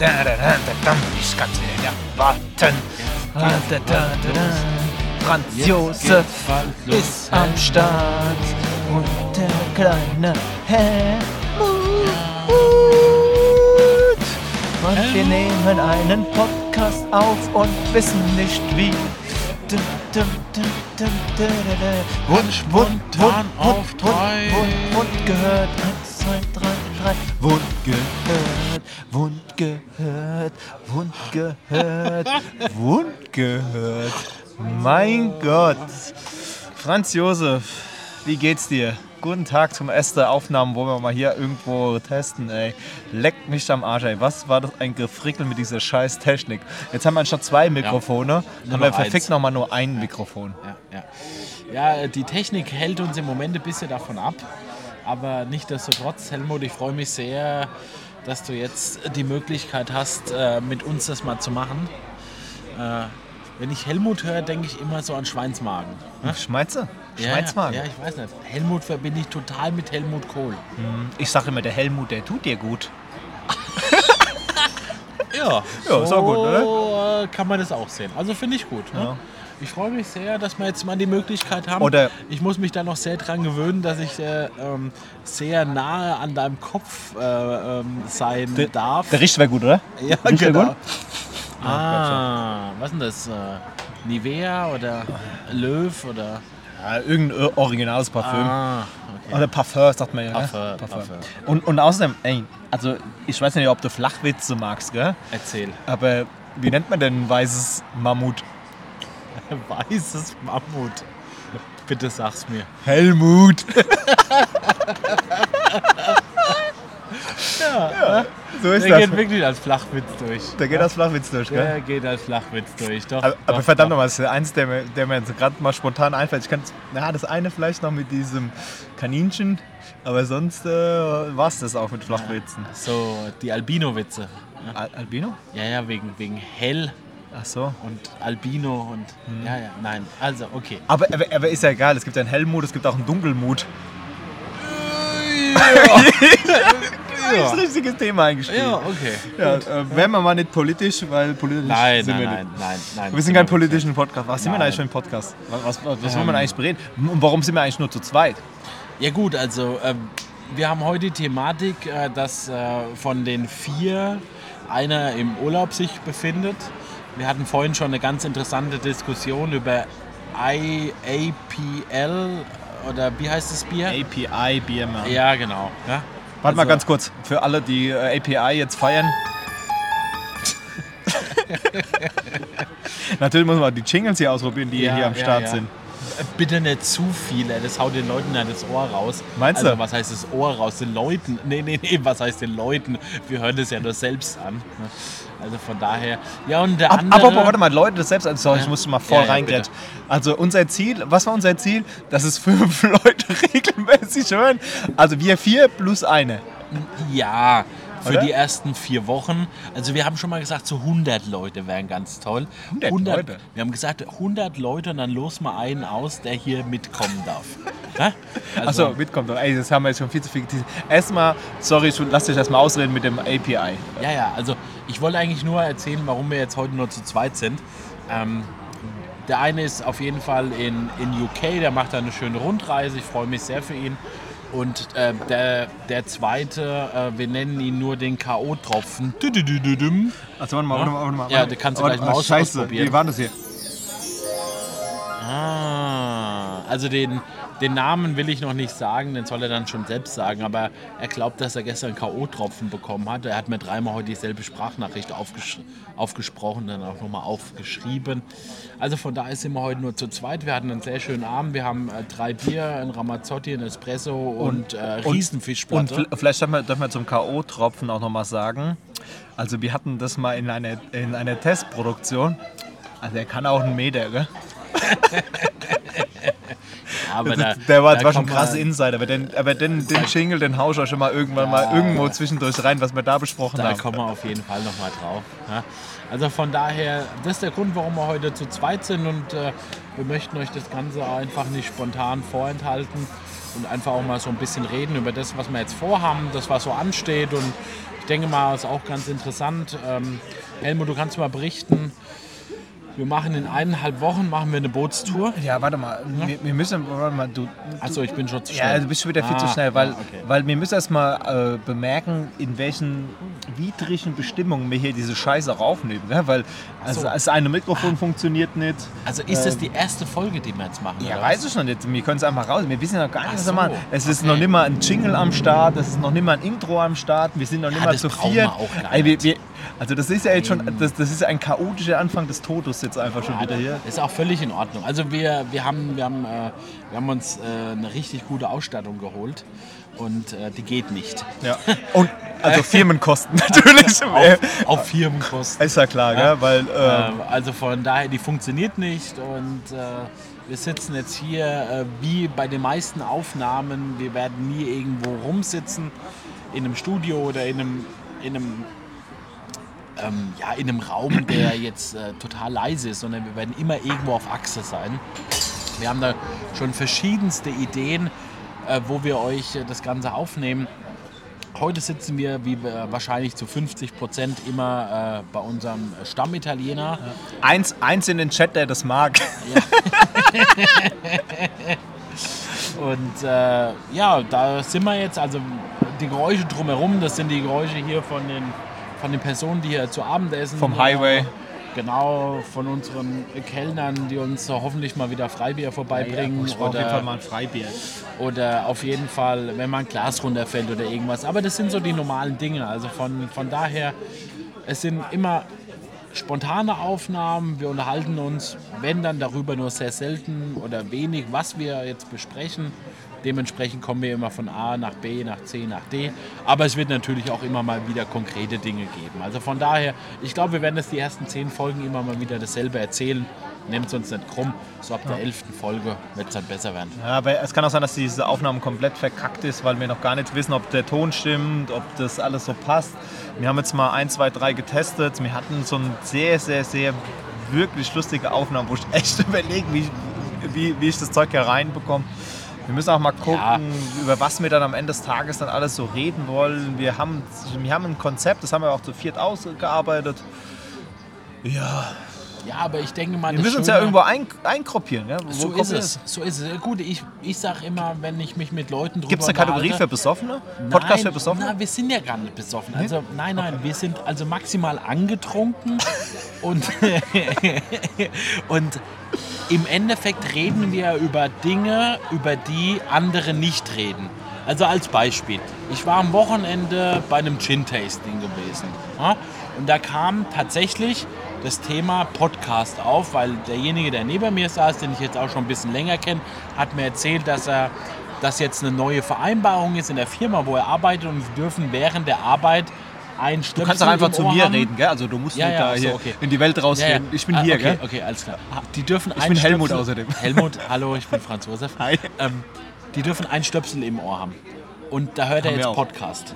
Ich kann's wieder nicht erwarten. Franz Josef ist am Start und der kleine Helmut. Und wir nehmen einen Podcast auf und wissen nicht wie. Wund, spontan auf drei. Wund, Wund gehört. Eins, zwei, drei, drei. Wund gehört. Wund gehört. Wund gehört. Wund gehört. Mein Gott. Franz Josef, wie geht's dir? Guten Tag zum ersten Aufnahmen, wo wir mal hier irgendwo testen, ey. Leckt mich am Arsch, ey. Was war das ein Gefrickel mit dieser scheiß Technik? Jetzt haben wir anstatt zwei Mikrofone, Nur haben wir verfickt nochmal nur ein Mikrofon. Ja, ja. ja, die Technik hält uns im Moment ein bisschen davon ab. Aber nichtsdestotrotz, Helmut, ich freue mich sehr, dass du jetzt die Möglichkeit hast, äh, mit uns das mal zu machen. Äh, Wenn ich Helmut höre, denke ich immer so an Schweinsmagen. Ne? Schmeize? Ja, Schweinsmagen? Ja, ich weiß nicht. Helmut verbinde ich total mit Helmut Kohl. Ich sage immer, der Helmut, der tut dir gut. Ja, Ja, ist auch gut, oder? Kann man das auch sehen. Also finde ich gut. Ne? Ja. Ich freue mich sehr, dass wir jetzt mal die Möglichkeit haben. Oder- ich muss mich da noch sehr dran gewöhnen, dass ich äh, ähm, sehr nahe an deinem Kopf äh, ähm, sein darf. Der Richt wäre gut, oder? ja, Riecht der genau. gut? Ah, was ist denn das? Äh, Nivea oder Löw oder Ja, irgendein originales Parfüm. ah, okay. Oder Parfum, sagt man ja. Parfum, ne? Parfum. Und, und außerdem, ey, also ich weiß nicht, ob du Flachwitze magst, gell? Erzähl. Aber wie nennt man denn ein weißes Mammut? Weißes Mammut. Bitte sag's mir. Helmut! ja, so ist Der geht das. wirklich als Flachwitz durch. Da geht das Flachwitz durch, gell? Der geht als Flachwitz durch. Doch, Aber, aber doch, verdammt nochmal, das ist eins, der mir, der mir jetzt gerade mal spontan einfällt. Ich kann, na, das eine vielleicht noch mit diesem Kaninchen, aber sonst äh, war es das auch mit Flachwitzen. So, die Albino-Witze. Al Albino? Ja, ja, wegen, wegen hell Ach so. und Albino und. Hm. Ja, ja, nein. Also, okay. Aber, aber, aber ist ja egal, es gibt einen Hellmut, es gibt auch einen Dunkelmut. Ja, Das ist ein richtiges Thema eingespielt. ja okay. Ja, äh, wären wir mal nicht politisch, weil politisch Nein, sind nein, wir nein, nicht. nein, nein. Wir sind kein politischen Podcast. Was sind wir denn Nein. eigentlich für ein Podcast? Was, was, was wollen Ähm. wir denn eigentlich bereden? Und warum sind wir eigentlich nur zu zweit? Ja, gut, also, ähm, wir haben heute die Thematik, äh, dass äh, von den vier einer im Urlaub sich befindet. Wir hatten vorhin schon eine ganz interessante Diskussion über IAPL oder wie heißt das Bier? API BMR. Ja, genau. Ja? Warte mal Also- ganz kurz, für alle, die äh, API jetzt feiern. Natürlich muss man die Jingles hier ausprobieren, die Ja, hier am Start ja. sind. Bitte nicht zu viele, das haut den Leuten ja das Ohr raus. Meinst also, du? was heißt das Ohr raus? Den Leuten? Nee, nee, nee, was heißt den Leuten? Wir hören das ja nur selbst an. Also von daher. Ja, und der Ab, andere. aber warte mal, Leute, das selbst, also sorry, ich Ja. muss mal voll Ja, ja, reingrätschen. Also unser Ziel, was war unser Ziel? Dass es fünf Leute regelmäßig hören. Also wir vier plus eine. Ja, für Oder? die ersten vier Wochen. Also wir haben schon mal gesagt, so 100 Leute wären ganz toll. 100 Leute? Wir haben gesagt, 100 Leute und dann los mal einen aus, der hier mitkommen darf. Ja? Also, Achso, mitkommt doch. Ey, das haben wir jetzt schon viel zu viel. Erstmal, sorry, ich lass dich erstmal ausreden mit dem API. Ja, ja, also ich wollte eigentlich nur erzählen, warum wir jetzt heute nur zu zweit sind. Ähm, der eine ist auf jeden Fall in, in UK, der macht da eine schöne Rundreise, ich freue mich sehr für ihn. Und äh, der, der zweite, äh, wir nennen ihn nur den K.O.-Tropfen. Also warte mal, warte mal, warte mal. Ja, du kannst du gleich mal aus- Scheiße, wie war das hier? Ah, also den, den Namen will ich noch nicht sagen, den soll er dann schon selbst sagen, aber er glaubt, dass er gestern K.O.-Tropfen bekommen hat. Er hat mir dreimal heute dieselbe Sprachnachricht aufgesch aufgesprochen, dann auch nochmal aufgeschrieben. Also von daher sind wir heute nur zu zweit. Wir hatten einen sehr schönen Abend. Wir haben äh, drei Bier, ein Ramazzotti, ein Espresso und, äh, Und Riesenfischplatte. fl- vielleicht dürfen wir, dürfen wir zum K.O.-Tropfen auch noch mal sagen. Also wir hatten das mal in einer, in einer Testproduktion. Also er kann auch einen Meter, gell? aber da- der war, da war schon man- Insider, aber den, aber den, den Jingle, den hau ich auch schon mal irgendwann mal irgendwo zwischendurch rein, was wir da besprochen Da haben. kommen wir auf jeden Fall nochmal drauf. Ja. Also von daher, das ist der Grund, warum wir heute zu zweit sind und äh, wir möchten euch das Ganze einfach nicht spontan vorenthalten und einfach auch mal so ein bisschen reden über das, was wir jetzt vorhaben, das, was so ansteht und ich denke mal, ist auch ganz interessant. Ähm, Helmut, du kannst mal berichten. Wir machen in eineinhalb Wochen machen wir eine Bootstour. Ja, warte mal. Wir, wir müssen, warte mal, du, Achso, ich bin schon zu Ja, schnell. du bist schon wieder viel zu Ah, schnell, weil, ah, okay. weil wir müssen erst mal äh, bemerken, in welchen widrigen Bestimmungen wir hier diese Scheiße auch aufnehmen. Ne? Weil also, so. das eine Mikrofon funktioniert nicht. Also ist das die erste Folge, die wir jetzt machen? Ja, weiß ich noch nicht. Wir können es einfach raus. Wir wissen noch gar nicht, was so, wir machen. Es ist okay. noch nicht mal ein Jingle am Start, es ist noch nicht mal ein Intro am Start, wir sind noch nicht Ja, mal zu viert. wir wir, also das ist ja jetzt schon, das, das ist ja ein chaotischer Anfang des Todes jetzt einfach schon wieder hier. Ist auch völlig in Ordnung. Also wir, wir, haben, wir, haben, äh, wir haben uns äh, eine richtig gute Ausstattung geholt und äh, die geht nicht. Ja. Und also Firmenkosten natürlich. Auf, auf Firmenkosten. ist ja klar, gell? weil äh, Ähm, also von daher, die funktioniert nicht und äh, wir sitzen jetzt hier äh, wie bei den meisten Aufnahmen. Wir werden nie irgendwo rumsitzen in einem Studio oder in einem, in einem, ähm, ja, in einem Raum, der jetzt äh, total leise ist, sondern wir werden immer irgendwo auf Achse sein. Wir haben da schon verschiedenste Ideen, äh, wo wir euch äh, das Ganze aufnehmen. Heute sitzen wir, wie wir wahrscheinlich zu 50 Prozent immer äh, bei unserem Stammitaliener. eins, eins in den Chat, der das mag. Und äh, ja, da sind wir jetzt. Also die Geräusche drumherum, das sind die Geräusche hier von den, von den Personen, die hier zu Abend essen. Vom Highway. Äh, genau, von unseren Kellnern, die uns hoffentlich mal wieder Freibier vorbeibringen. oder, ein Freibier. oder auf jeden Fall, wenn mal ein Glas runterfällt oder irgendwas. Aber das sind so die normalen Dinge. Also von, von daher, es sind immer spontane Aufnahmen. Wir unterhalten uns, wenn dann darüber nur sehr selten oder wenig, was wir jetzt besprechen. Dementsprechend kommen wir immer von A nach B, nach C, nach D. Aber es wird natürlich auch immer mal wieder konkrete Dinge geben. Also von daher, ich glaube, wir werden jetzt die ersten zehn Folgen immer mal wieder dasselbe erzählen. Nehmt es uns nicht krumm. So ab der elften Folge wird es dann besser werden. Ja, aber es kann auch sein, dass diese Aufnahme komplett verkackt ist, weil wir noch gar nicht wissen, ob der Ton stimmt, ob das alles so passt. Wir haben jetzt mal ein, zwei, drei getestet. Wir hatten so eine sehr, sehr, sehr wirklich lustige Aufnahme, wo ich echt überlege, wie, ich- wie, wie ich das Zeug hier reinbekomme. Wir müssen auch mal gucken, Ja. über was wir dann am Ende des Tages dann alles so reden wollen. Wir haben, wir haben ein Konzept, das haben wir auch zu viert ausgearbeitet. Ja, Ja, aber ich denke mal, wir müssen uns ja irgendwo ein, eingruppieren. Ja? Wo So ist es. So ist es. Gut, ich, ich sage immer, wenn ich mich mit Leuten drüber Gibt es eine Kategorie für Besoffene? Podcast nein, für Besoffene? Na, wir sind ja gar nicht besoffen. Also nein, nein, wir sind also maximal angetrunken und und im Endeffekt reden wir über Dinge, über die andere nicht reden. Also als Beispiel, ich war am Wochenende bei einem Gin-Tasting gewesen. Ja? Und da kam tatsächlich das Thema Podcast auf, weil derjenige, der neben mir saß, den ich jetzt auch schon ein bisschen länger kenne, hat mir erzählt, dass er dass jetzt eine neue Vereinbarung ist in der Firma, wo er arbeitet und sie dürfen während der Arbeit ein Du kannst doch einfach zu mir reden, gell? Also du musst Ja, nicht ja, da so, hier okay. in die Welt rausgehen. Ich bin Ah, hier, okay, gell? Okay, alles klar. Die dürfen Ich ein bin Helmut Stöpsel- außerdem. Helmut, hallo, ich bin Franz Josef. Hi. Ähm, die dürfen ein Stöpsel im Ohr haben. Und da hört er Haben wir jetzt. Podcast.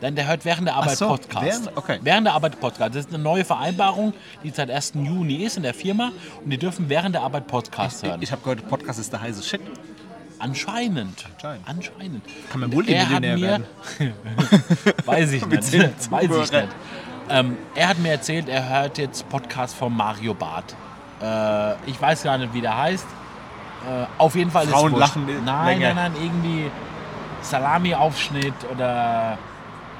Denn der hört während der Arbeit so, Podcast. während- okay. während der Arbeit Podcast. Das ist eine neue Vereinbarung, die seit 1. Juni ist in der Firma. Und die dürfen während der Arbeit Podcast hören. Ich habe gehört, Podcast ist der heiße Shit. Anscheinend. Anscheinend. Anscheinend. Kann man Multimillionär werden. Weiß ich nicht. Weiß ich nicht. Ähm, er hat mir erzählt, er hört jetzt Podcast von Mario Barth. Äh, ich weiß gar nicht, wie der heißt. Äh, auf jeden Fall Frauen ist lachen Nein, länger. nein, nein, irgendwie Salami-Aufschnitt oder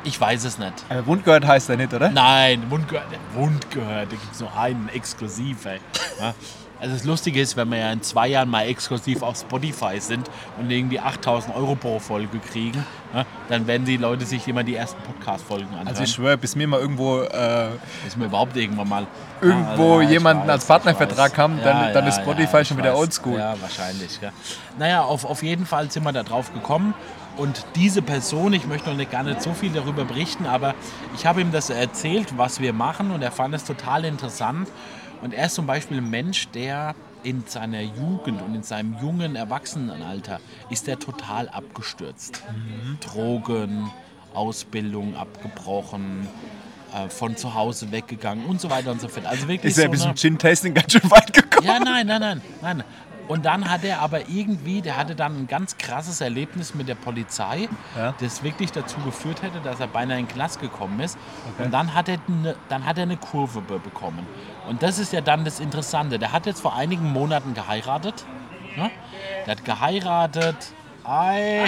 ich weiß es nicht. Aber Wundgehört heißt er nicht, oder? Nein, Wund gehört, Wund gehört. Da gibt es nur einen exklusiv. Ey. Ja. Also das Lustige ist, wenn wir ja in zwei Jahren mal exklusiv auf Spotify sind und irgendwie 8000 Euro pro Folge kriegen, ja, dann werden die Leute sich immer die ersten Podcast-Folgen anhören. Also ich schwöre, bis mir mal irgendwo äh, Dass wir überhaupt irgendwann mal Irgendwo Ja, ich jemanden als ich Partnervertrag weiß. haben, dann- dann ist Spotify schon wieder weiß. oldschool. Ja, wahrscheinlich. Ja. Naja, auf, auf jeden Fall sind wir da drauf gekommen. Und diese Person, ich möchte noch nicht, gar nicht so viel darüber berichten, aber ich habe ihm das erzählt, was wir machen und er fand es total interessant. Und er ist zum Beispiel ein Mensch, der in seiner Jugend und in seinem jungen Erwachsenenalter ist er total abgestürzt. Drogen, Ausbildung abgebrochen, äh, von zu Hause weggegangen und so weiter und so fort. Also wirklich ist er so bis eine, zum Gin-Tasting ganz schön weit gekommen. ja, nein, nein, nein, nein. Und dann hat er aber irgendwie, der hatte dann ein ganz krasses Erlebnis mit der Polizei, Ja. das wirklich dazu geführt hätte, dass er beinahe in den Knast gekommen ist. Und dann hat, er eine, dann hat er eine Kurve be- bekommen. Und das ist ja dann das Interessante. Der hat jetzt vor einigen Monaten geheiratet. Ne? Der hat geheiratet. Ei,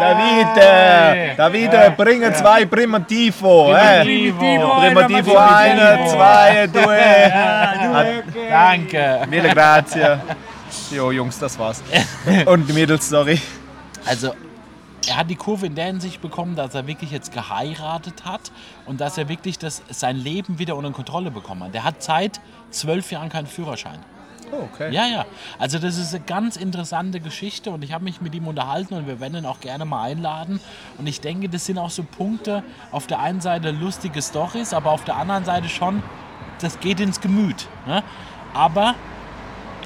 Davide, Davide, bringe zwei Primitivo. Eh? Primitivo. Primitivo, eine, zwei, due. Danke. Mille grazie. Jo, Jungs, das war's. Und Mädels, sorry. Also, er hat die Kurve in der Hinsicht bekommen, dass er wirklich jetzt geheiratet hat und dass er wirklich das, sein Leben wieder unter Kontrolle bekommen hat. Der hat seit zwölf Jahren keinen Führerschein. Oh, okay. Ja, ja. Also das ist eine ganz interessante Geschichte und ich habe mich mit ihm unterhalten und wir werden ihn auch gerne mal einladen. Und ich denke, das sind auch so Punkte, auf der einen Seite lustige Stories, aber auf der anderen Seite schon, das geht ins Gemüt. Ne? Aber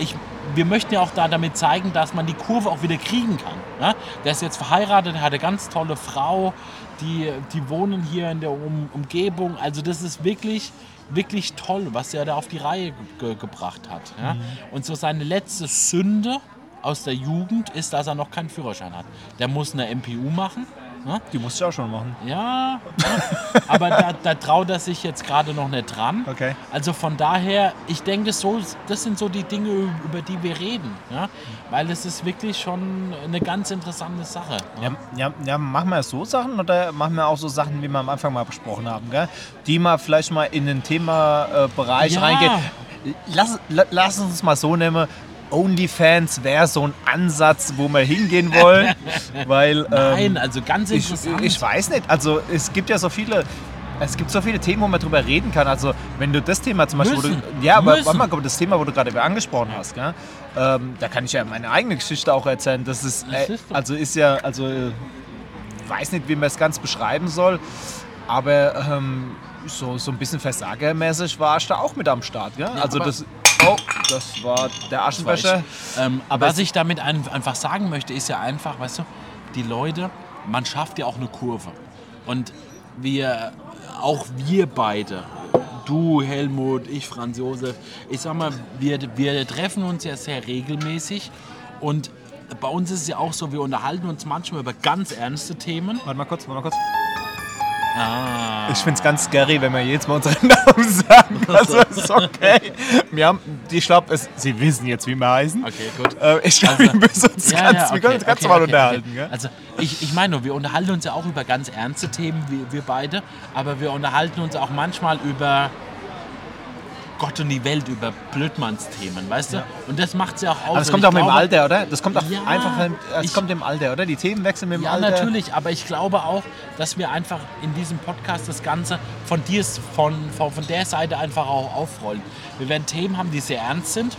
ich, wir möchten ja auch da damit zeigen, dass man die Kurve auch wieder kriegen kann. Ne? Der ist jetzt verheiratet, er hat eine ganz tolle Frau, die, die wohnen hier in der um, Umgebung. Also das ist wirklich, wirklich toll, was er da auf die Reihe ge gebracht hat. Ja? Und so seine letzte Sünde aus der Jugend ist, dass er noch keinen Führerschein hat. Der muss eine MPU machen. Ne? Die musst du auch schon machen. Ja, ja. aber da, da traut er sich jetzt gerade noch nicht dran. Okay. Also von daher, ich denke, so, das sind so die Dinge, über die wir reden. Ja? Weil es ist wirklich schon eine ganz interessante Sache. Ja, ja, ja, machen wir so Sachen oder machen wir auch so Sachen, wie wir am Anfang mal besprochen haben, gell? die mal vielleicht mal in den Themabereich Ja. reingehen. Lass, la- lass uns mal so nehmen. OnlyFans wäre so ein Ansatz, wo wir hingehen wollen, weil Nein, ähm, also ganz ich, interessant. ich weiß nicht. Also es gibt ja so viele, es gibt so viele Themen, wo man drüber reden kann. Also wenn du das Thema zum Beispiel, wo Müssen. du, ja, aber warte mal, das Thema, wo du gerade angesprochen hast, gell? Ähm, da kann ich ja meine eigene Geschichte auch erzählen. Das ist, äh, also ist ja, also äh, weiß nicht, wie man es ganz beschreiben soll, aber ähm, so, so ein bisschen versagermäßig war ich da auch mit am Start. Gell? also aber- das, oh, das war der Aschenbecher. Ähm, Aber was ich damit ein, einfach sagen möchte, ist ja einfach, weißt du, die Leute, man schafft ja auch eine Kurve. Und wir, auch wir beide, du Helmut, ich Franz Josef, ich sag mal, wir, wir treffen uns ja sehr regelmäßig und bei uns ist es ja auch so, wir unterhalten uns manchmal über ganz ernste Themen. Warte mal kurz, warte mal kurz. Ah, Ich finde es ganz scary, wenn wir jetzt mal unseren Namen sagen. Also ist okay. Wir haben, ich glaube, Sie wissen jetzt, wie wir heißen. okay, gut. Äh, ich glaube, wir müssen uns Ja, ganz, ja, wir können uns okay, ganz okay, normal okay, unterhalten. okay. Gell? Also ich, ich meine nur, wir unterhalten uns ja auch über ganz ernste Themen, wir, wir beide, aber wir unterhalten uns auch manchmal über Gott und die Welt, über Blödmannsthemen, weißt du? Und das macht es ja auch aus. Das kommt auch mit dem glaube- Alter, oder? Das kommt auch Ja, einfach, das ich- kommt im Alter, oder? Die Themen wechseln mit dem Ja, Alter. natürlich, aber ich glaube auch, dass wir einfach in diesem Podcast das Ganze von dir, von, von, von der Seite einfach auch aufrollen. Wir werden Themen haben, die sehr ernst sind.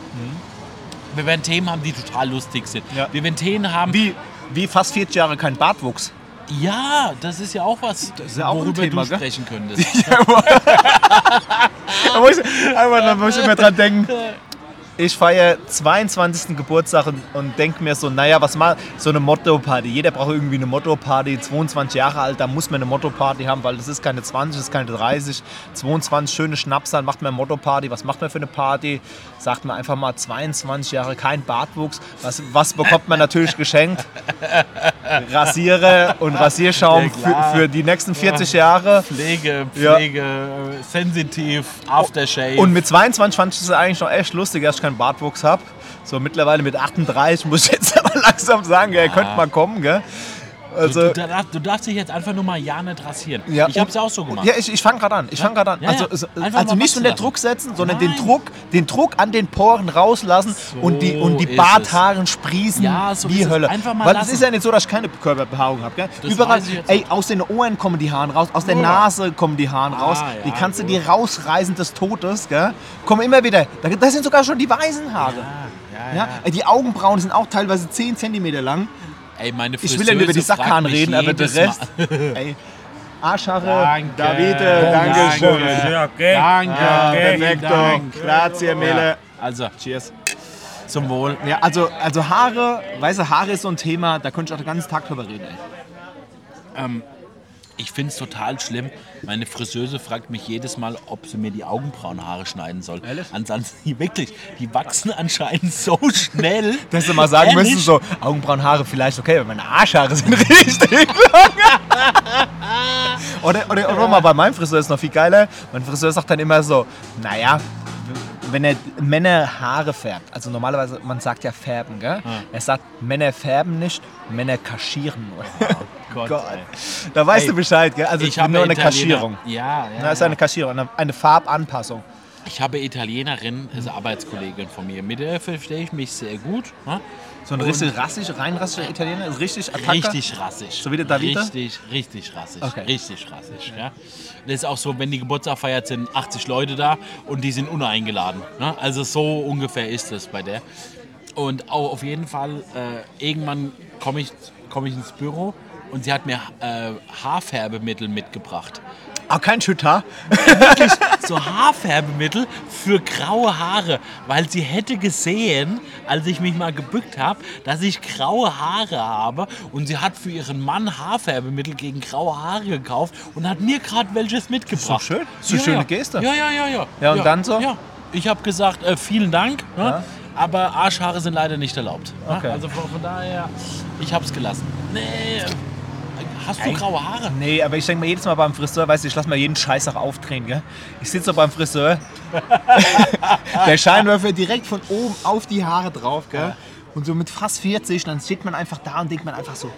Wir werden Themen haben, die total lustig sind. Mhm. Ja. Wir werden Themen haben, Wie, wie fast 40 Jahre kein Bartwuchs. Ja, das ist ja auch was, ist ja auch ein worüber Thema, du sprechen könntest. Da muss ich, aber da muss ich mir dran denken. Ich feiere 22. Geburtstag und, und denke mir so, naja, was mal so eine Motto-Party. Jeder braucht irgendwie eine Motto-Party. 22 Jahre alt, da muss man eine Motto-Party haben, weil das ist keine 20, das ist keine 30. 22 schöne Schnapsal, macht man eine Motto-Party. Was macht man für eine Party? Sagt man einfach mal 22 Jahre, kein Bartwuchs. Was, was bekommt man natürlich geschenkt? Rasierer und Rasierschaum Ja, für, für die nächsten 40 Jahre. Pflege, Ja. Pflege, äh, sensitiv, Aftershave. Und mit 22 fand ich es eigentlich noch echt lustig, dass ich keinen Bartwuchs habe. So mittlerweile mit 38 muss ich jetzt aber langsam sagen, gell, könnte mal kommen, gell? Also, du, du, darfst, du darfst dich jetzt einfach nur mal ja nicht rasieren. ja, ich habe es ja auch so gemacht. Ja, ich, ich fange gerade an. Ich fange gerade an. Ja, also also, also nicht unter lassen. Druck setzen, sondern den. Druck, den Druck an den Poren rauslassen und die, und die Barthaaren sprießen Ja, so wie. Hölle. Einfach mal Weil es ist ja nicht so, dass ich keine Körperbehaarung habe. Überall, ey, aus den Ohren kommen die Haare raus, aus der Nase kommen die Haare raus. Ah, die ja, kannst du dir rausreißen des Todes, gell? Kommen immer wieder. Da, das sind sogar schon die weißen Haare. ja, die Augenbrauen sind auch teilweise 10 cm lang. Ey, meine Ich will ja nicht über die Friseuse mich reden, aber der Rest. Ey, Arschhaare, Danke. Davide, Danke. danke schön. Danke, okay, perfekto. Grazie, Mele. Ja, also, Cheers. zum Wohl. Ja, also, also Haare, weiße Haare ist so ein Thema, da könnte ich auch den ganzen Tag drüber reden. Ey. Ich finde es total schlimm. Meine Friseuse fragt mich jedes Mal, ob sie mir die Augenbrauenhaare schneiden soll. Ehrlich? Ansonsten, wirklich, die wachsen anscheinend so schnell. Dass du mal sagen Ehrlich? müsstest, so Augenbrauenhaare vielleicht okay, aber meine Arschhaare sind richtig lang. oder, oder, oder mal bei meinem Friseur ist noch viel geiler. Mein Friseur sagt dann immer so, naja, wenn er Männer Haare färbt, also normalerweise, man sagt ja färben, gell? Er sagt, Männer färben nicht, Männer kaschieren nur. Gott, Gott. ey. Da weißt Ey, du Bescheid, gell? Also ich habe nur eine Italiener- Kaschierung. Ja, ja. Das ist ja. eine Kaschierung, eine, eine Farbanpassung. Ich habe Italienerin, ist eine Arbeitskollegin von mir. Mit der verstehe ich mich sehr gut. Ne? So ein richtig rassig, rein rassischer Italiener, ist richtig Attacke. Richtig rassisch. So wie der Davida? Richtig, richtig rassisch. Okay. Richtig rassisch. Ja. Das ist auch so, wenn die Geburtstag feiert, sind 80 Leute da und die sind uneingeladen. Ne? Also so ungefähr ist es bei der. Und auch auf jeden Fall, äh, irgendwann komme ich, komm ich ins Büro und sie hat mir äh, Haarfärbemittel mitgebracht. Ah, kein Schütter. wirklich so Haarfärbemittel für graue Haare, weil sie hätte gesehen, als ich mich mal gebückt habe, dass ich graue Haare habe und sie hat für ihren Mann Haarfärbemittel gegen graue Haare gekauft und hat mir gerade welches mitgebracht. schön. Das ist eine schöne Geste. Ja, ja, ja, ja. Ja, und dann so? Ja. Ich habe gesagt, äh, vielen Dank, ne? Ja. aber Arschhaare sind leider nicht erlaubt. ne? Okay. Also von, von daher, ich habe es gelassen. Nee, hast du graue Haare? Nee, aber ich denke mir jedes Mal beim Friseur, weißt du, ich lasse mir jeden Scheiß auch aufdrehen, gell? Ich sitze so beim Friseur, der Scheinwerfer direkt von oben auf die Haare drauf, gell? Und so mit fast 40, dann steht man einfach da und denkt man einfach so,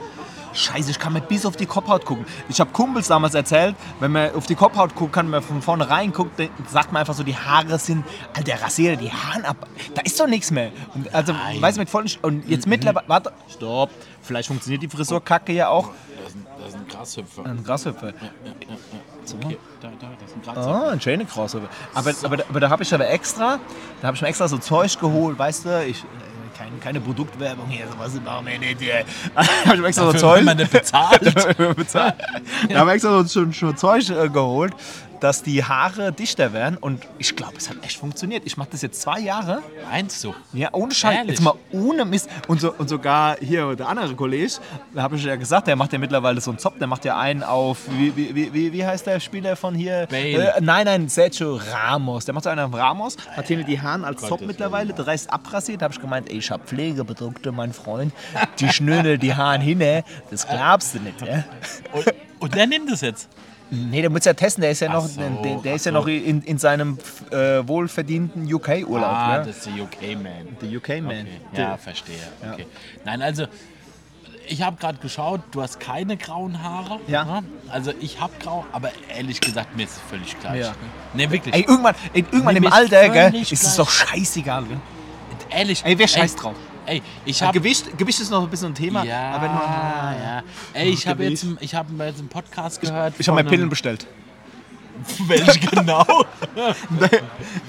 Scheiße, ich kann mir bis auf die Kopfhaut gucken. Ich habe Kumpels damals erzählt, wenn man auf die Kopfhaut guckt, kann man von vorne rein guckt, dann sagt man einfach so, die Haare sind, Alter, rasiere die Haare ab. Da ist doch nichts mehr. Und also, Nein. weißt du, mit vollen, und jetzt mittlerweile, warte, stopp, vielleicht funktioniert die Frisurkacke ja auch. Das ist ein, ist ein Grashüpfer. Ein Grashüpfer. Okay, da, da, das ist ein Grashüpfer. Ah, ein schöner Crossover. Aber, aber, aber da habe ich aber extra, da habe ich mir extra so Zeug geholt, weißt du, ich, äh, keine, Produktwerbung hier, sowas machen wir nicht hier. Da habe ich mir extra so Zeug. bezahlt. bezahlt. Da habe ich extra so schon, schon Zeug äh, geholt, dass die Haare dichter werden und ich glaube, es hat echt funktioniert. Ich mache das jetzt zwei Jahre. Meinst du? Ja, ohne Scheiß. Ehrlich? Jetzt mal ohne Mist. Und, so, und sogar hier der andere Kollege, da habe ich ja gesagt, der macht ja mittlerweile so einen Zopf, der macht ja einen auf, wie, wie, wie- wie, heißt der Spieler von hier? Bale. Äh, nein, nein, Sergio Ramos. Der macht so einen auf Ramos, hat hier die Haaren als Zopf mittlerweile, der Rest abrasiert. Da habe ich gemeint, ey, ich habe Pflegeprodukte, mein Freund. Die schnüren die Haaren hin, das glaubst du nicht. Ja? Und, und der nimmt es jetzt. Nee, der muss ja testen, der ist ja noch, so, der, der ist ja so. noch in, in seinem äh, wohlverdienten UK-Urlaub. Ah, ja? das ist der UK-Man. Der UK-Man. Okay. Ja, verstehe. Okay. Nein, also ich habe gerade geschaut, du hast keine grauen Haare. Ja. ne? Also ich habe grau, aber ehrlich gesagt, mir ist es völlig gleich. Ja. Nee, wirklich. Ey, irgendwann, ey, irgendwann Nee, im Alter, gell, ist es doch scheißegal. Gell? ehrlich. Ey, wer scheißt drauf? Ey, ich habe Gewicht, Gewicht ist noch ein bisschen ein Thema. ja, aber nur, ja. Ey, ich habe jetzt, ich habe jetzt einen Podcast gehört. Ich habe mir von Pillen bestellt. Welche genau?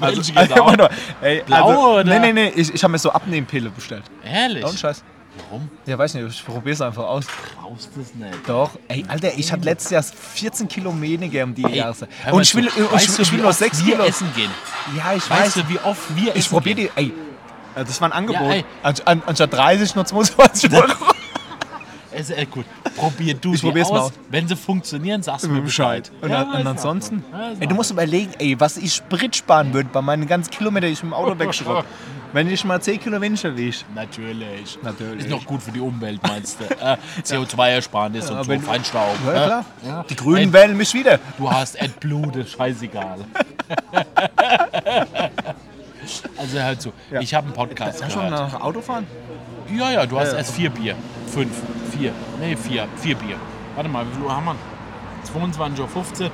Also, Welche genau? warte mal, ey, Blaue also, oder? Nee, nee, nee, ich, ich habe mir so Abnehmpille bestellt. Ehrlich? Und Scheiß. Warum? Ja, weiß nicht, ich probiere es einfach aus. Brauchst du es nicht? Doch. Ey, Alter, ich hatte letztes Jahr 14 Kilo weniger um die Ey, Und ich will, weißt ich, du, ich will nur oft 6 wir Kilo. essen gehen. Ja, ich Weißt weiß. du, wie oft wir essen ich probiere gehen? die. Ey, das war ein Angebot. ey. An, an, anstatt 30 nur 22 Euro. Es ist echt gut. Probier du Ich probier's mal aus. aus. Wenn sie funktionieren, sagst du mir Bescheid. Und, Ja, und ansonsten. Ja, ey, du musst überlegen, ey, was ich Sprit sparen würde bei meinen ganzen Kilometern, die ich mit dem Auto wegschraube. Wenn ich mal 10 Kilo weniger liege. Natürlich. Natürlich. Ist noch gut für die Umwelt, meinst du? Äh, CO2-Ersparnis und so, Feinstaub. Ja, äh? klar. Ja. Die Grünen Ey, wählen mich wieder. Du hast AdBlue, das ist scheißegal. Also halt so. Ja. Ich habe einen Podcast Kannst du schon nach Auto fahren? Ja, ja, du hast Ja. erst vier Bier. Fünf. Vier. Nee, vier. Vier Bier. Warte mal, wie viel Uhr haben wir? 22.15 Uhr.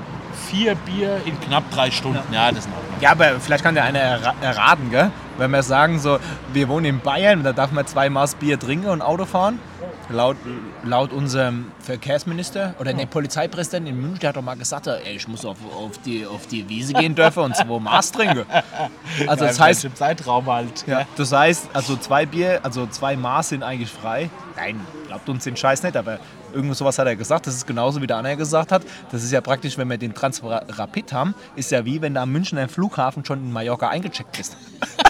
Vier Bier in knapp drei Stunden. Ja, das ist Ordnung. Ja, aber vielleicht kann der einer erra- erraten, gell? Wenn wir sagen, so, wir wohnen in Bayern, da darf man zwei Maß Bier trinken und Auto fahren. Laut, laut unserem Verkehrsminister oder ne, Polizeipräsident in München, der hat doch mal gesagt, ey, ich muss auf, auf, die, auf die Wiese gehen dürfen und zwei Maß trinken. Also das heißt, im Zeitraum halt. ja, das heißt, also zwei Bier, also zwei Maß sind eigentlich frei. Nein, glaubt uns den Scheiß nicht, aber irgend sowas hat er gesagt. Das ist genauso wie der andere gesagt hat. Das ist ja praktisch, wenn wir den Transfer Rapid haben, ist ja wie wenn du am Münchner Flughafen schon in Mallorca eingecheckt bist.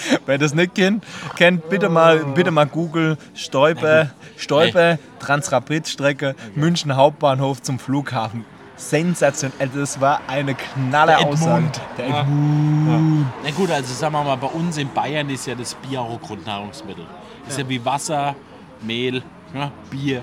Wer das nicht kennt, kennt bitte mal, bitte mal Google Stolper, Stolper, Transrapid-Strecke, München Hauptbahnhof zum Flughafen. Sensation. Das war eine knalle Aussage. Der Ja. Edmund. Na gut, also sagen wir mal, bei uns in Bayern ist ja das Bier auch ein Grundnahrungsmittel. Ist ja, wie Wasser, Mehl, ja, Bier.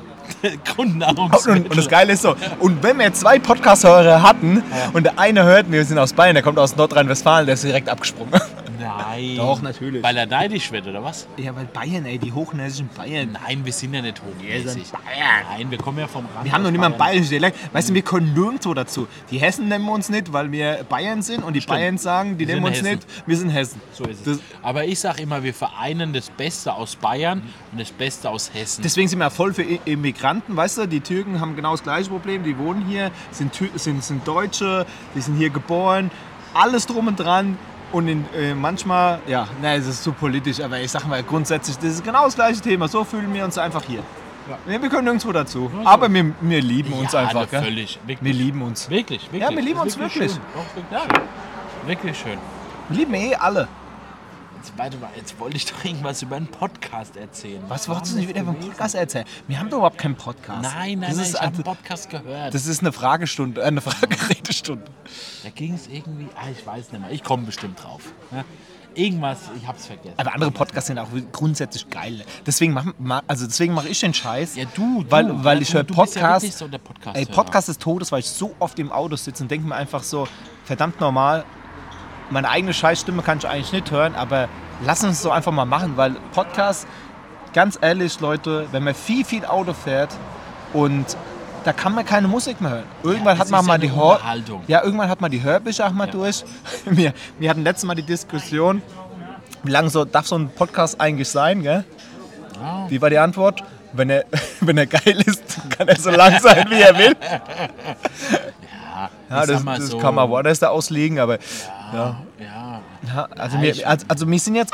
Grundnahrungsmittel. Und, und das Geile ist so, und wenn wir zwei Podcast-Hörer hatten und der eine hört, wir sind aus Bayern, der kommt aus Nordrhein-Westfalen, der ist direkt abgesprungen. Nein. Doch, natürlich. Weil er neidisch wird, oder was? Ja, weil Bayern, ey, die hochnäsischen Bayern. Nein, wir sind ja nicht hochnäsig. Nein, wir kommen ja vom Rand. Wir haben noch nicht mal einen bayerischen Dialekt. Weißt du, wir können nirgendwo dazu. Die Hessen nennen wir uns nicht, weil wir Bayern sind und die Bayern sagen, die Wir nehmen uns Hessen. nicht, wir sind Hessen. So ist es. Das, Aber ich sage immer, wir vereinen das Beste aus Bayern und das Beste aus Hessen. deswegen sind wir voll für Immigranten, weißt du? Die Türken haben genau das gleiche Problem. Die wohnen hier, sind, sind, sind Deutsche, die sind hier geboren. Alles drum und dran. Und in, äh, manchmal, ja, nein, es ist zu politisch, aber ich sag mal grundsätzlich, das ist genau das gleiche Thema. So fühlen wir uns einfach hier. Ja. Wir können nirgendwo dazu. Aber wir, wir lieben uns ja, einfach. ne, völlig. Wirklich. Wir lieben uns. Wirklich, wirklich. Ja, wir lieben uns wirklich. Wirklich, schön. wirklich schön. Wir lieben eh alle. Jetzt, warte mal, jetzt wollte ich doch irgendwas über einen Podcast erzählen. Was Wo wolltest du nicht wieder beim gewesen? Podcast erzählen? Wir haben doch überhaupt keinen Podcast. Nein, nein, das nein, ist, ich habe also, einen Podcast gehört. das ist eine Fragestunde, äh, eine Frageredestunde. da ging es irgendwie, ah, ich weiß nicht mehr, ich komme bestimmt drauf. Ja? Irgendwas, ich hab's vergessen. Aber andere Podcasts sind auch grundsätzlich geil. Deswegen mache also deswegen mach ich den Scheiß. Ja, du, du, weil, weil ja, ich höre bist ja so Podcast ey, Podcast des Todes, weil ich so oft im Auto sitze und denke mir einfach so, verdammt normal, meine eigene Scheißstimme kann ich eigentlich nicht hören, aber lass uns so einfach mal machen, weil Podcast, ganz ehrlich, Leute, wenn man viel, viel Auto fährt und da kann man keine Musik mehr hören. Irgendwann Ja, hat man mal ja die Unterhaltung. Ja, irgendwann hat man die Hörbücher auch mal durch. Wir, wir hatten letztes Mal die Diskussion, wie lange so, darf so ein Podcast eigentlich sein, gell? Ja. Wie war die Antwort? Wenn er, wenn er geil ist, kann er so lang sein, wie er will. Ja, das, das so, kann man woanders da auslegen, aber ja. Ja, ja also, wir, also, also wir sind jetzt...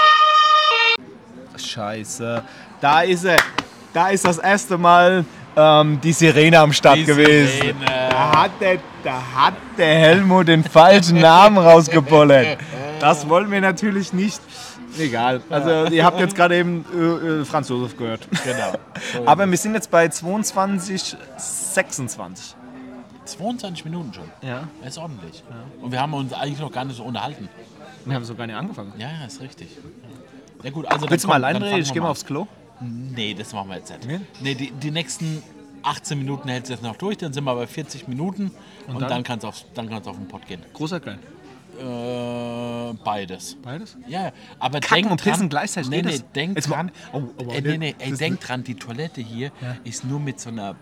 Scheiße. Da ist er. Da ist das erste Mal ähm, die Sirene am Start Die gewesen. Sirene. Da hat, der, da hat der Helmut den falschen Namen rausgebollert. Das wollen wir natürlich nicht. Egal. Also ihr habt jetzt gerade eben äh, äh, Franz Josef gehört. genau. So Aber wir sind jetzt bei 22, 26. 22 Minuten schon. Ja. Das ist ordentlich. Und wir haben uns eigentlich noch gar nicht so unterhalten. Wir haben sogar nicht angefangen. Ja, ja, ist richtig. Ja gut, also Willst du mal allein reden? Ich gehe mal aufs Klo. Nee, das machen wir jetzt nicht. Nee? Nee, die, die nächsten 18 Minuten hältst du jetzt noch durch, dann sind wir bei 40 Minuten und, dann? dann, kannst du aufs, dann kannst du auf den Pott gehen. Großer klein. Äh, beides. Beides? Ja, ja, aber Kacken denk und Pissen dran, gleichzeitig, Nee, nee, das? denk dran. Oh, oh, äh, nee, nee, ey, denk dran, die Toilette hier ist nur mit so einer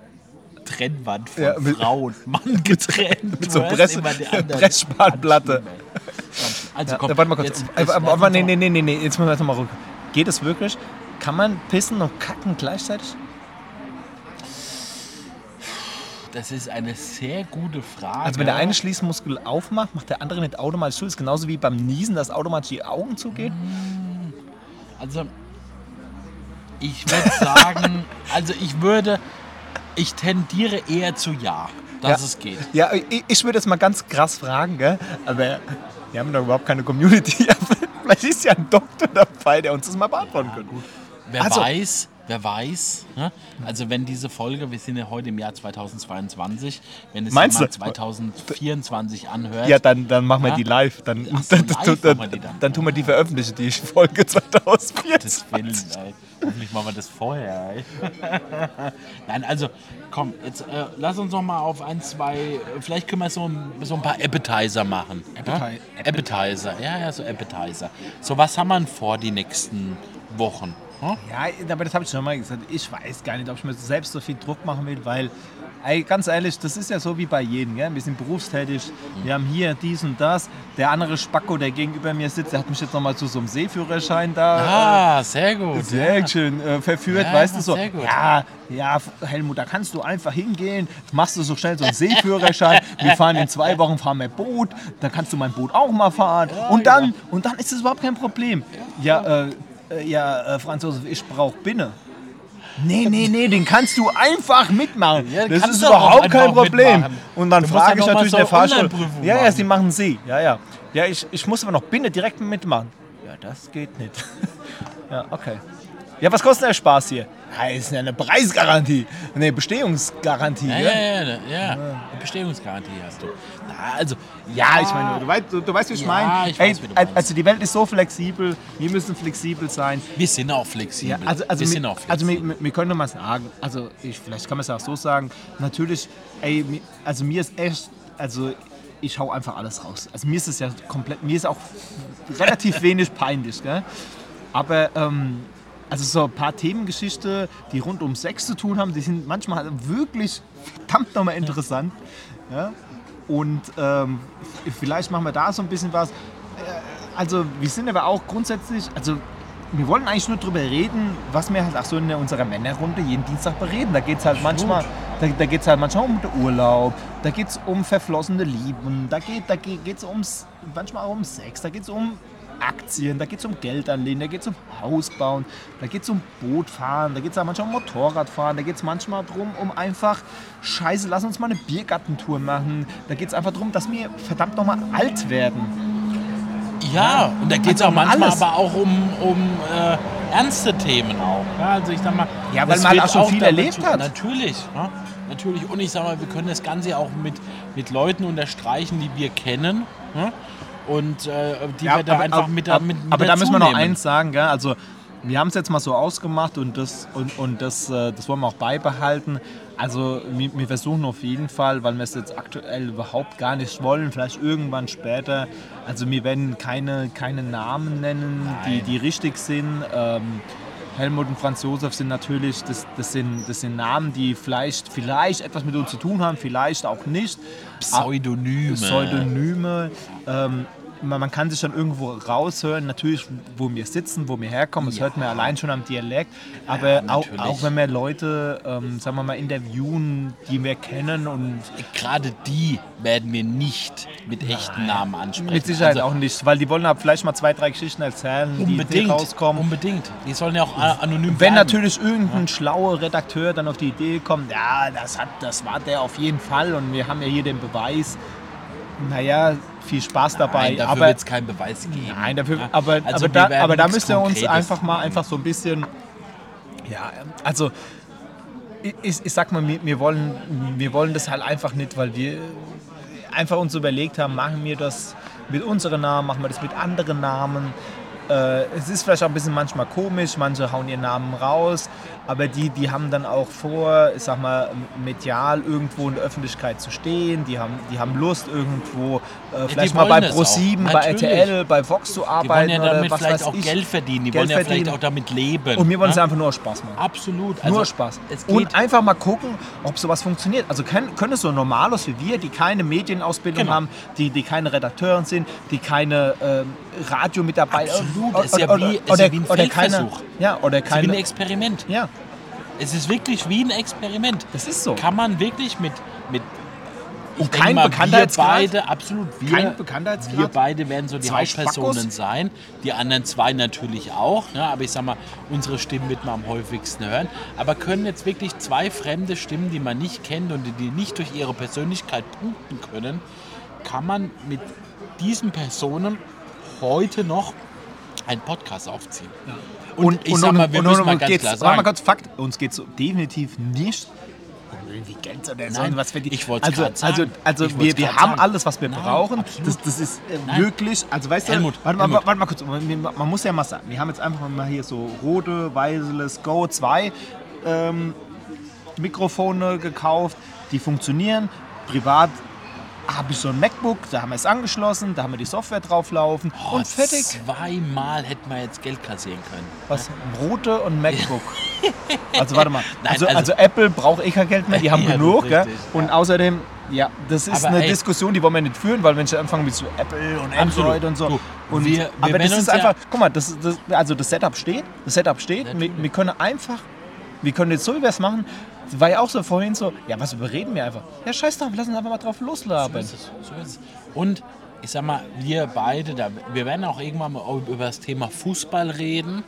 Trennwand von Ja, mit- Frau und Mann getrennt. Mit so. Pressspanplatte. Also komm, warte mal kurz. jetzt- jetzt aber, aber nee, nee, nee, nee, jetzt müssen wir jetzt noch mal rück. Geht es wirklich? Kann man pissen und kacken gleichzeitig? Das ist eine sehr gute Frage. Also wenn der eine Schließmuskel aufmacht, macht der andere nicht automatisch zu. Das ist genauso wie beim Niesen, dass automatisch die Augen zugehen. Also, ich würde sagen, also ich würde, ich tendiere eher zu ja, dass Ja. es geht. Ja, ich, ich würde jetzt mal ganz krass fragen, gell? aber wir haben doch überhaupt keine Community. Vielleicht ist ja ein Doktor dabei, der uns das mal beantworten könnte. Wer Also- weiß, wer weiß. Ne? Also wenn diese Folge, wir sind ja heute im Jahr 2022, wenn es Meinst jemand du? 2024 anhört, Ja, dann, dann machen wir Ja? die live. Dann, so, dann, live dann, dann, machen wir die dann. dann tun wir die veröffentlichen, die Folge 2024. Gottes Willen, ey. Hoffentlich machen wir das vorher, ey. Nein, also, komm, jetzt äh, lass uns noch mal auf ein, zwei, äh, vielleicht können wir so, ein- so ein paar Appetizer machen. Appeti- Ja? Appetizer, ja, ja, so Appetizer. So, was haben wir denn vor die nächsten Wochen? Hm? Ja, aber das habe ich schon mal gesagt. Ich weiß gar nicht, ob ich mir selbst so viel Druck machen will, weil, ganz ehrlich, das ist ja so wie bei jedem. Gell? Wir sind berufstätig, wir haben hier dies und das. Der andere Spacko, der gegenüber mir sitzt, der hat mich jetzt nochmal zu so einem Seeführerschein da. Ah, sehr äh, gut. Sehr ja. schön äh, verführt, Ja, weißt du so. sehr. Ja, ja, Helmut, da kannst du einfach hingehen, machst du so schnell so einen Seeführerschein. wir fahren in zwei Wochen fahren wir Boot, dann kannst du mein Boot auch mal fahren. und dann, und dann ist es überhaupt kein Problem. Ja, äh, äh, ja, äh, Franz Josef, ich brauche Binne. Nee, nee, nee, den kannst du einfach mitmachen. Ja, das ist überhaupt kein Problem. mitmachen. Und dann frage ich natürlich so der Fahrstuhl. Ja, ja, sie machen sie. Ja, ja. Ja, ich, ich muss aber noch Binne direkt mitmachen. Ja, das geht nicht. ja, okay. Ja, was kostet der Spaß hier? Ja, ist ja eine Preisgarantie. Eine Bestehungsgarantie. Ja, gell? ja, ja, ja. Eine Bestehungsgarantie hast du. Na, also, Ja, ich meine, du weißt, du, du weißt wie ich Ja, meine. ich Ey, weiß, wie du also die Welt ist so flexibel, wir müssen flexibel sein. wir sind auch flexibel. Ja, also, also, wir sind auch also flexibel. wir, wir können mal sagen, also ich, vielleicht kann man es auch so sagen, natürlich, ey, also mir ist echt, also ich hau einfach alles raus. Also mir ist es ja komplett, mir ist auch relativ wenig peinlich, gell? Aber ähm, also so ein paar Themengeschichte, die rund um Sex zu tun haben, die sind manchmal wirklich verdammt nochmal interessant. Ja? Und ähm, vielleicht machen wir da so ein bisschen was. Äh, Also wir sind aber auch grundsätzlich, also wir wollen eigentlich nur darüber reden, was wir halt auch so in unserer Männerrunde jeden Dienstag bereden. Da geht es halt manchmal, da, da geht's halt manchmal um den Urlaub, da geht es um verflossene Lieben, da geht es da geht's ums, manchmal auch um Sex, da geht es um Aktien, da geht es um Geld anlegen, da geht es um Haus bauen, da geht es um Bootfahren, da geht es auch manchmal um Motorradfahren, da geht es manchmal darum, um einfach, scheiße, lass uns mal eine Biergartentour machen. Da geht es einfach darum, dass wir verdammt nochmal alt werden. Ja, und da geht es Also auch manchmal alles. aber auch um, um äh, ernste Themen auch. Ja, also ich sag mal, Ja, weil man auch schon viel erlebt hat. Natürlich, ja, natürlich. Und ich sag mal, wir können das Ganze ja auch mit, mit Leuten unterstreichen, die wir kennen. Ja? Und äh, die wir da einfach mit, da- aber, mit, mit aber da müssen wir noch eins sagen, gell? also wir haben es jetzt mal so ausgemacht und das, und, und das, äh, das wollen wir auch beibehalten. Also wir, wir versuchen auf jeden Fall, weil wir es jetzt aktuell überhaupt gar nicht wollen, vielleicht irgendwann später, also wir werden keine, keine Namen nennen, die, die richtig sind. Ähm, Helmut und Franz Josef sind natürlich, das, das, sind, das sind Namen, die vielleicht, vielleicht etwas mit uns zu tun haben, vielleicht auch nicht. Pseudonyme. Pseudonyme. Ähm, man, kann sich dann irgendwo raushören, natürlich, wo wir sitzen, wo wir herkommen. Das Ja. hört man allein schon am Dialekt. Aber auch, natürlich. auch wenn wir Leute, ähm, sagen wir mal, interviewen, die wir kennen und Gerade die werden wir nicht mit echten Namen ansprechen. mit Sicherheit Also auch nicht, weil die wollen halt vielleicht mal zwei, drei Geschichten erzählen, die, die Unbedingt, rauskommen. unbedingt. Die sollen ja auch anonym Wenn bleiben. natürlich irgendein schlauer Redakteur dann auf die Idee kommt, ja, das, hat, das war der auf jeden Fall und wir haben ja hier den Beweis, naja, viel Spaß dabei. Nein, dafür aber wird es keinen Beweis geben. Nein, dafür, Ja? aber, Also aber, da, aber da müsst ihr uns einfach mal einfach so ein bisschen, ja, also ich, ich, ich sag mal, wir, wir, wollen, wir wollen das halt einfach nicht, weil wir einfach uns überlegt haben, machen wir das mit unseren Namen, machen wir das mit anderen Namen. Äh, es ist vielleicht auch ein bisschen manchmal komisch, manche hauen ihren Namen raus, aber die, die haben dann auch vor, ich sag mal, medial irgendwo in der Öffentlichkeit zu stehen, die haben, die haben Lust irgendwo äh, vielleicht mal wollen bei es Pro7, auch, bei. RTL, bei Vox zu Die arbeiten wollen ja oder damit was vielleicht auch ich. Geld verdienen. Die Geld wollen ja vielleicht verdienen. auch damit leben. Und mir wollen es ja? einfach nur Spaß machen. Absolut. Nur Also, Spaß. Es geht Und einfach mal gucken, ob sowas funktioniert. Also können, können es so Normalos wie wir, die keine Medienausbildung Genau. haben, die, die keine Redakteuren sind, die keine ähm, Radiomitarbeiter Absolut. oder, Es ist ja oder, wie- ist oder, ja wie ein oder keine, ja, oder ist wie ein keine, Experiment. ja, Es ist wirklich wie ein Experiment. das ist so. Kann man wirklich mit. mit Und kein mal, Wir Bekanntheitsgrad? beide, absolut. Wir, Kein Bekanntheitsgrad? Wir beide werden so die Zwei Hauptpersonen Spackos? sein. Die anderen zwei natürlich auch. Ne? Aber ich sag mal, unsere Stimmen wird man am häufigsten hören. Aber können jetzt wirklich zwei fremde Stimmen, die man nicht kennt und die nicht durch ihre Persönlichkeit punkten können, kann man mit diesen Personen heute noch einen Podcast aufziehen. Und, ich sag mal, wir müssen mal ganz klar warte mal sagen, kurz, Fakt, uns geht es so definitiv nicht irgendwie Geld oder so Nein, was für die. ich wollt's also, grad sagen. also, also wir, wir haben sagen. alles, was wir Nein, brauchen. Das, das ist äh, wirklich, also weißt Helmut, du, warte mal, Helmut. warte mal kurz, man, man muss ja mal sagen, wir haben jetzt einfach mal hier so rote, weißes Go 2 ähm, Mikrofone gekauft, die funktionieren. Privat habe ich so ein MacBook, da haben wir es angeschlossen, da haben wir die Software drauflaufen oh, und fertig. Zweimal hätten wir jetzt Geld kassieren können. Was? Brote und MacBook. Also warte mal. Nein, also, also- also Apple braucht eh kein Geld mehr, die haben Ja, genug. ist Gell? richtig, Und außerdem, ja, das ist Aber eine ey. Diskussion, die wollen wir nicht führen, weil wenn ich anfange mit so Apple und Absolut. Android und so. Du, und, wir- wir aber das ist ja- einfach, guck mal, das, das, also das Setup steht, das Setup steht, wir, wir können einfach, wir können jetzt so wie wir es machen, war ja auch so vorhin so, ja, was überreden wir einfach? Ja, scheiß drauf, lass uns einfach mal drauf loslabern. So ist es, so ist es. Und ich sag mal, wir beide, da, wir werden auch irgendwann mal über das Thema Fußball reden.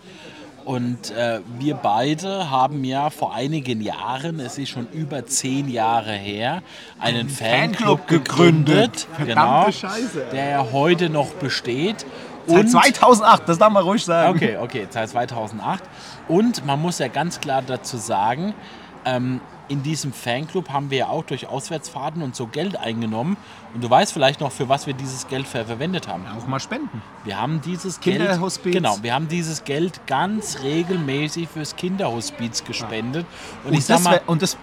Und äh, wir beide haben ja vor einigen Jahren, es ist schon über zehn Jahre her, einen Fanclub Fanclub gegründet. genau, Verdammte Scheiße, ey. der ja heute noch besteht. Und- 2008, das darf man ruhig sagen. Okay, okay, seit 2008. Und man muss ja ganz klar dazu sagen, ähm, in diesem Fanclub haben wir ja auch durch Auswärtsfahrten und so Geld eingenommen. Und du weißt vielleicht noch, für was wir dieses Geld ver verwendet haben. Auch mal spenden. Wir haben dieses Geld, Kinderhospiz. genau, wir haben dieses Geld ganz regelmäßig fürs Kinderhospiz gespendet. Und, ich Und sag das, mal, wär, und das,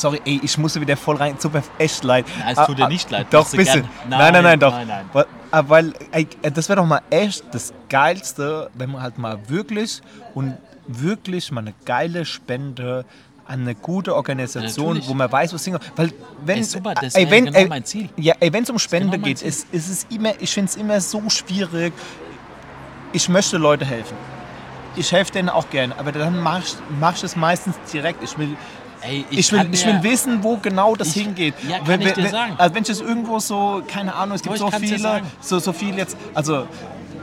sorry, ey, ich musste wieder voll rein, tut mir echt leid. Ja, es tut dir Ah, nicht leid, Doch, du bisschen. Nein, nein, Nein, nein, doch. nein, nein. Weil, ah, weil ey, das wäre doch mal echt das Geilste, wenn man halt mal wirklich und wirklich mal eine geile Spende an eine gute Organisation, Natürlich. wo man weiß, was hinkommt. Weil wenn, Ey, super, das ey, wär wenn, genau ey, mein Ziel. Ja, ey, wenn es um Spende genau geht, ist, ist es immer, ich finde es immer so schwierig. Ich möchte Leute helfen. Ich helfe denen auch gerne, aber dann mache ich, mach ich es meistens direkt. Ich will, ey, ich, will, kann ich will wissen, wo genau das Ich- hingeht. ja, kann wenn, ich dir wenn- sagen. Also wenn ich das irgendwo so, keine Ahnung, es gibt so ich viele, so, so viel jetzt, also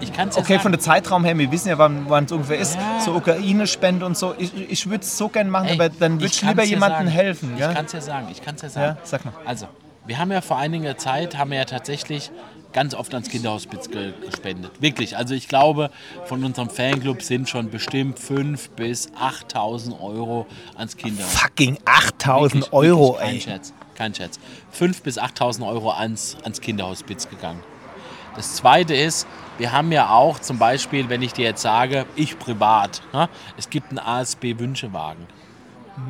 Ich kann es ja okay, sagen. von der Zeitraum her, wir wissen ja, wann es ungefähr ist, Ja. so Ukraine-Spende und so. Ich, ich würde es so gerne machen, Ey, aber dann würde ich, kann's lieber jemandem helfen. Ich Ja? kann es ja sagen. Ich kann es ja sagen. Ja, sag mal. Also, wir haben ja vor einiger Zeit, haben wir ja tatsächlich ganz oft ans Kinderhospiz ge gespendet. Wirklich. Also ich glaube, von unserem Fanclub sind schon bestimmt 5.000 bis 8.000 Euro ans Kinderhospiz. Fucking 8000 Wirklich, Euro, wirklich, kein ey. Scherz, kein Scherz. 5.000 bis 8.000 Euro ans, ans Kinderhospiz gegangen. Das zweite ist, wir haben ja auch zum Beispiel, wenn ich dir jetzt sage, ich privat, ne, es gibt einen ASB-Wünschewagen.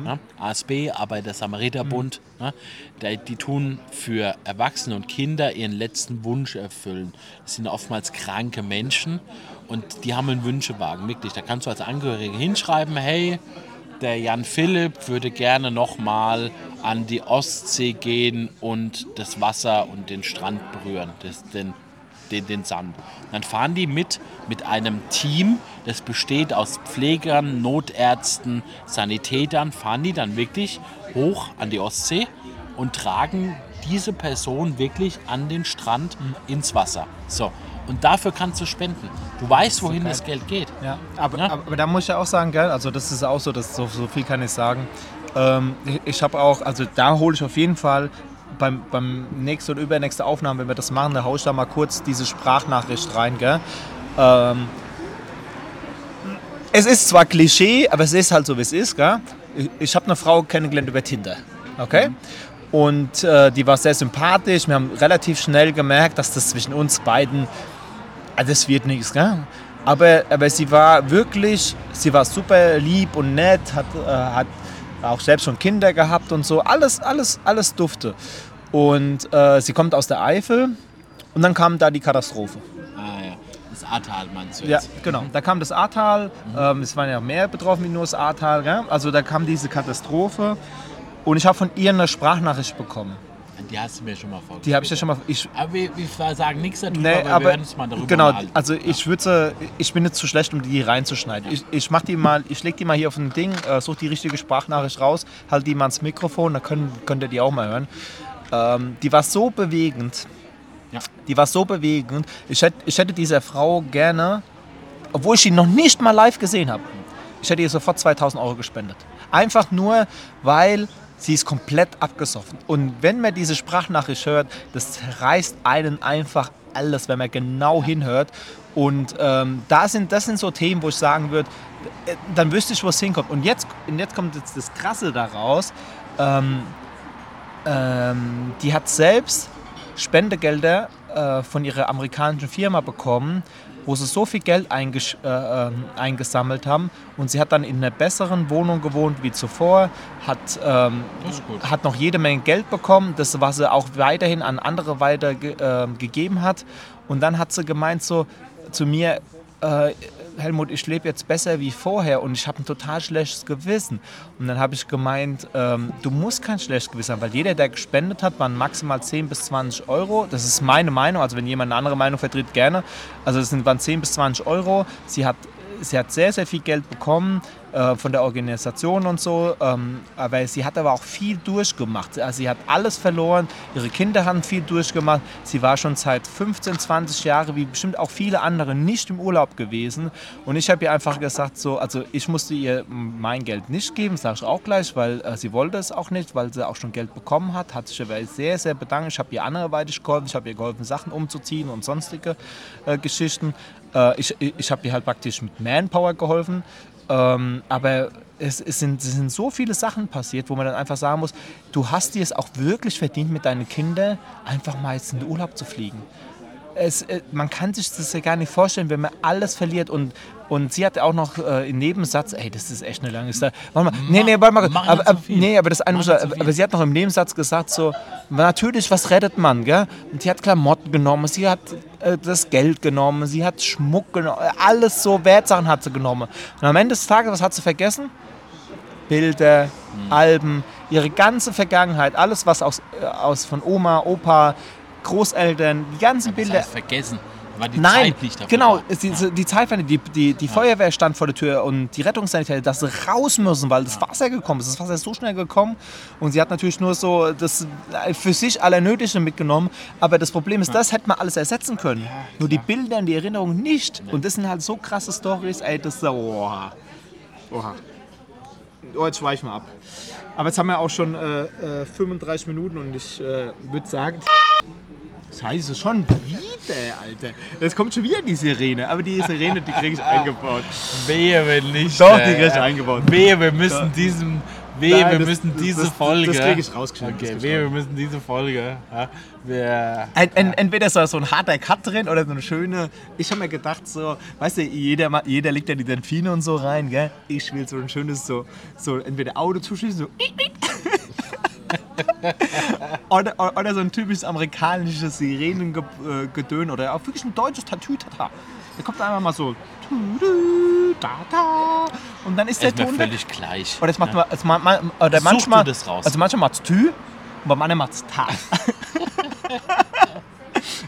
Ne? ASB, Arbeiter Samariterbund, ne? die, die tun für Erwachsene und Kinder ihren letzten Wunsch erfüllen. Das sind oftmals kranke Menschen und die haben einen Wünschewagen, wirklich. Da kannst du als Angehörige hinschreiben, hey, der Jan Philipp würde gerne nochmal an die Ostsee gehen und das Wasser und den Strand berühren, das, den, den, den Sand. Dann fahren die mit mit einem Team, das besteht aus Pflegern, Notärzten, Sanitätern, fahren die dann wirklich hoch an die Ostsee und tragen diese Person wirklich an den Strand ins Wasser. So. Und dafür kannst du spenden. Du weißt, wohin das Geld geht. Ja, aber, Ja. aber, aber da muss ich ja auch sagen, gell, also das ist auch so, dass so, so viel kann ich sagen. Ähm, ich ich habe auch, also da hole ich auf jeden Fall beim, beim nächsten oder übernächsten Aufnahme, wenn wir das machen, da haue ich da mal kurz diese Sprachnachricht rein, gell. Ähm, es ist zwar Klischee, aber es ist halt so, wie es ist, gell. Ich, ich habe eine Frau kennengelernt über Tinder, okay? Und äh, die war sehr sympathisch. Wir haben relativ schnell gemerkt, dass das zwischen uns beiden also das wird nichts, gell? Aber, aber sie war wirklich, sie war super lieb und nett, hat, äh, hat auch selbst schon Kinder gehabt und so. Alles, alles, alles dufte. Und äh, sie kommt aus der Eifel und dann kam da die Katastrophe. Ah, ja. Das Ahrtal meinst du Ja, jetzt? genau. Da kam das Ahrtal, ähm, es waren ja mehr betroffen wie nur das Ahrtal, gell? Also da kam diese Katastrophe und ich habe von ihr eine Sprachnachricht bekommen. Die hast du mir schon mal vorgestellt. Die habe ich ja schon mal. Ich, Aber wir, wir sagen nichts darüber, Nee, aber, wir aber werden uns mal darüber genau, unterhalten. also ich würde, ich bin jetzt zu schlecht, um die reinzuschneiden. Ich, ich mach die mal, ich leg die mal hier auf ein Ding, äh, such die richtige Sprachnachricht raus, halt die mal ans Mikrofon, dann können, könnt ihr die auch mal hören. Ähm, die war so bewegend. Ja. Die war so bewegend. Ich hätte, ich hätte dieser Frau gerne, obwohl ich sie noch nicht mal live gesehen habe, ich hätte ihr sofort 2000 Euro gespendet. Einfach nur, weil sie ist komplett abgesoffen. Und wenn man diese Sprachnachricht hört, das reißt einen einfach alles, wenn man genau hinhört. Und ähm, da sind, das sind so Themen, wo ich sagen würde, äh, dann wüsste ich, wo es hinkommt. Und jetzt, und jetzt kommt jetzt das Krasse daraus. Ähm, ähm, die hat selbst Spendegelder äh, von ihrer amerikanischen Firma bekommen, wo sie so viel Geld eingesch äh, ähm, eingesammelt haben. Und sie hat dann in einer besseren Wohnung gewohnt wie zuvor, hat, ähm, hat noch jede Menge Geld bekommen, das was sie auch weiterhin an andere weitergegeben äh, gegeben hat. Und dann hat sie gemeint so zu mir, äh, Helmut, ich lebe jetzt besser wie vorher und ich habe ein total schlechtes Gewissen. Und dann habe ich gemeint, ähm, du musst kein schlechtes Gewissen haben, weil jeder, der gespendet hat, waren maximal 10 bis 20 Euro. Das ist meine Meinung, also wenn jemand eine andere Meinung vertritt, gerne. Also es waren 10 bis 20 Euro. Sie hat, sie hat sehr, sehr viel Geld bekommen. äh, von der Organisation und so. Ähm, aber sie hat aber auch viel durchgemacht. Also sie hat alles verloren, ihre Kinder haben viel durchgemacht. Sie war schon seit 15, 20 Jahren, wie bestimmt auch viele andere, nicht im Urlaub gewesen. Und ich habe ihr einfach gesagt, so, also ich musste ihr mein Geld nicht geben, sage ich auch gleich, weil äh, sie wollte es auch nicht, weil sie auch schon Geld bekommen hat. Hat sich aber sehr, sehr bedankt. Ich habe ihr anderweitig geholfen, ich habe ihr geholfen, Sachen umzuziehen und sonstige äh, Geschichten. Äh, ich ich habe ihr halt praktisch mit Manpower geholfen. Ähm, aber es, es, sind, es, sind, so viele Sachen passiert, wo man dann einfach sagen muss, du hast dir es auch wirklich verdient, mit deinen Kindern einfach mal jetzt in den Urlaub zu fliegen es, äh, man kann sich das ja gar nicht vorstellen, wenn man alles verliert. Und, und sie hat auch noch äh, im Nebensatz, ey, das ist echt eine lange Story. Warte mal, nee, nee, warte mal. Aber, aber, nee, aber das eine muss, aber sie hat noch im Nebensatz gesagt, so, natürlich, was rettet man, gell? Und sie hat Klamotten genommen, sie hat äh, das Geld genommen, sie hat Schmuck genommen, alles so Wertsachen hat sie genommen. Und am Ende des Tages, was hat sie vergessen? Bilder, mhm. Alben, ihre ganze Vergangenheit, alles, was aus, äh, aus von Oma, Opa, Großeltern, die ganzen das Bilder. Heißt vergessen. War die Nein, Zeit nicht dafür genau, da. die, die Zeit war nicht. Die, die, die ja. Feuerwehr stand vor der Tür und die Rettungssanitäter, dass sie raus müssen, weil das Wasser gekommen ist. Das Wasser ist so schnell gekommen und sie hat natürlich nur so das für sich Allernötige mitgenommen. Aber das Problem ist, das hätte man alles ersetzen können. nur die Bilder und die Erinnerungen nicht. Und das sind halt so krasse Stories, ey, das ist so, oha. Oha. Oh, jetzt schweifen wir ab. Aber jetzt haben wir auch schon äh, 35 äh, Minuten und ich äh, würde sagen. Scheiße, schon wieder, Alter. Jetzt kommt schon wieder die Sirene. Aber die Sirene, die krieg ich eingebaut. Wehe, wenn nicht. Doch, die krieg ich eingebaut. Wehe, wir müssen Doch. diesem. Wehe, Nein, wir das, müssen diese das, Folge. Das krieg ich rausgeschnitten. Okay, wehe, wir müssen diese Folge. Ja, wir, Ent, ent, entweder ist da so ein harter Cut drin oder so eine schöne. Ich habe mir gedacht, so, weißt du, jeder, jeder legt ja die Delfine und so rein, gell? Ich will so ein schönes, so, so entweder Auto zuschließen, so. Oder, oder so ein typisches amerikanisches Sirenengedön oder auch wirklich ein deutsches Tatütata. Da kommt einfach mal so. Und dann ist der ist Ton. völlig gleich. Oder, das macht ja. man, man, oder Such manchmal. das raus. Also manchmal macht es Tü und bei manchen macht es Ta.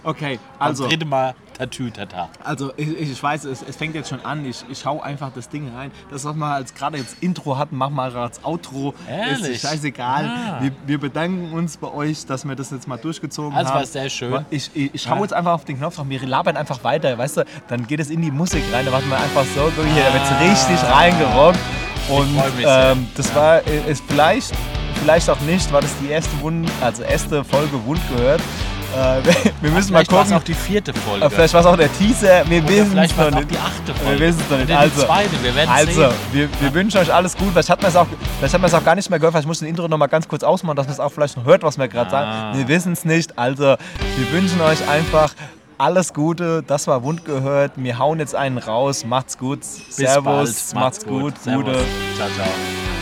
okay, also. Dritte Mal Tatütata. Also ich, ich weiß, es, es, fängt jetzt schon an. Ich, ich hau einfach das Ding rein. Das, was wir als gerade jetzt Intro hatten, machen wir als Outro. Ehrlich? Ist scheißegal. Ah. Wir, wir, bedanken uns bei euch, dass wir das jetzt mal durchgezogen das haben. Das war sehr schön. Ich, ich, ich hau jetzt einfach auf den Knopf drauf. Wir labern einfach weiter, weißt du? Dann geht es in die Musik rein. Da machen wir einfach so, so hier, da wird es richtig reingerockt. Und ähm, das war, ist vielleicht, vielleicht auch nicht, war das die erste Wund, also erste Folge Wund gehört. Äh, wir müssen vielleicht mal gucken. auch die vierte Folge. Vielleicht war es auch der Teaser. Wir wissen es noch nicht. die achte Folge. Wir wissen es noch nicht. Also, die zweite. Wir werden also sehen. wir, wir ja. wünschen euch alles gut. Vielleicht hat man es auch, vielleicht hat man es auch gar nicht mehr gehört. Vielleicht muss ich das Intro noch mal ganz kurz ausmachen, dass man es auch vielleicht noch hört, was wir gerade Ah. sagen. Wir wissen es nicht. Also wir wünschen euch einfach alles Gute. Das war Wund gehört. Wir hauen jetzt einen raus. Macht's gut. Bis Servus. bald. Macht's gut. Servus. Gute. Ciao, ciao.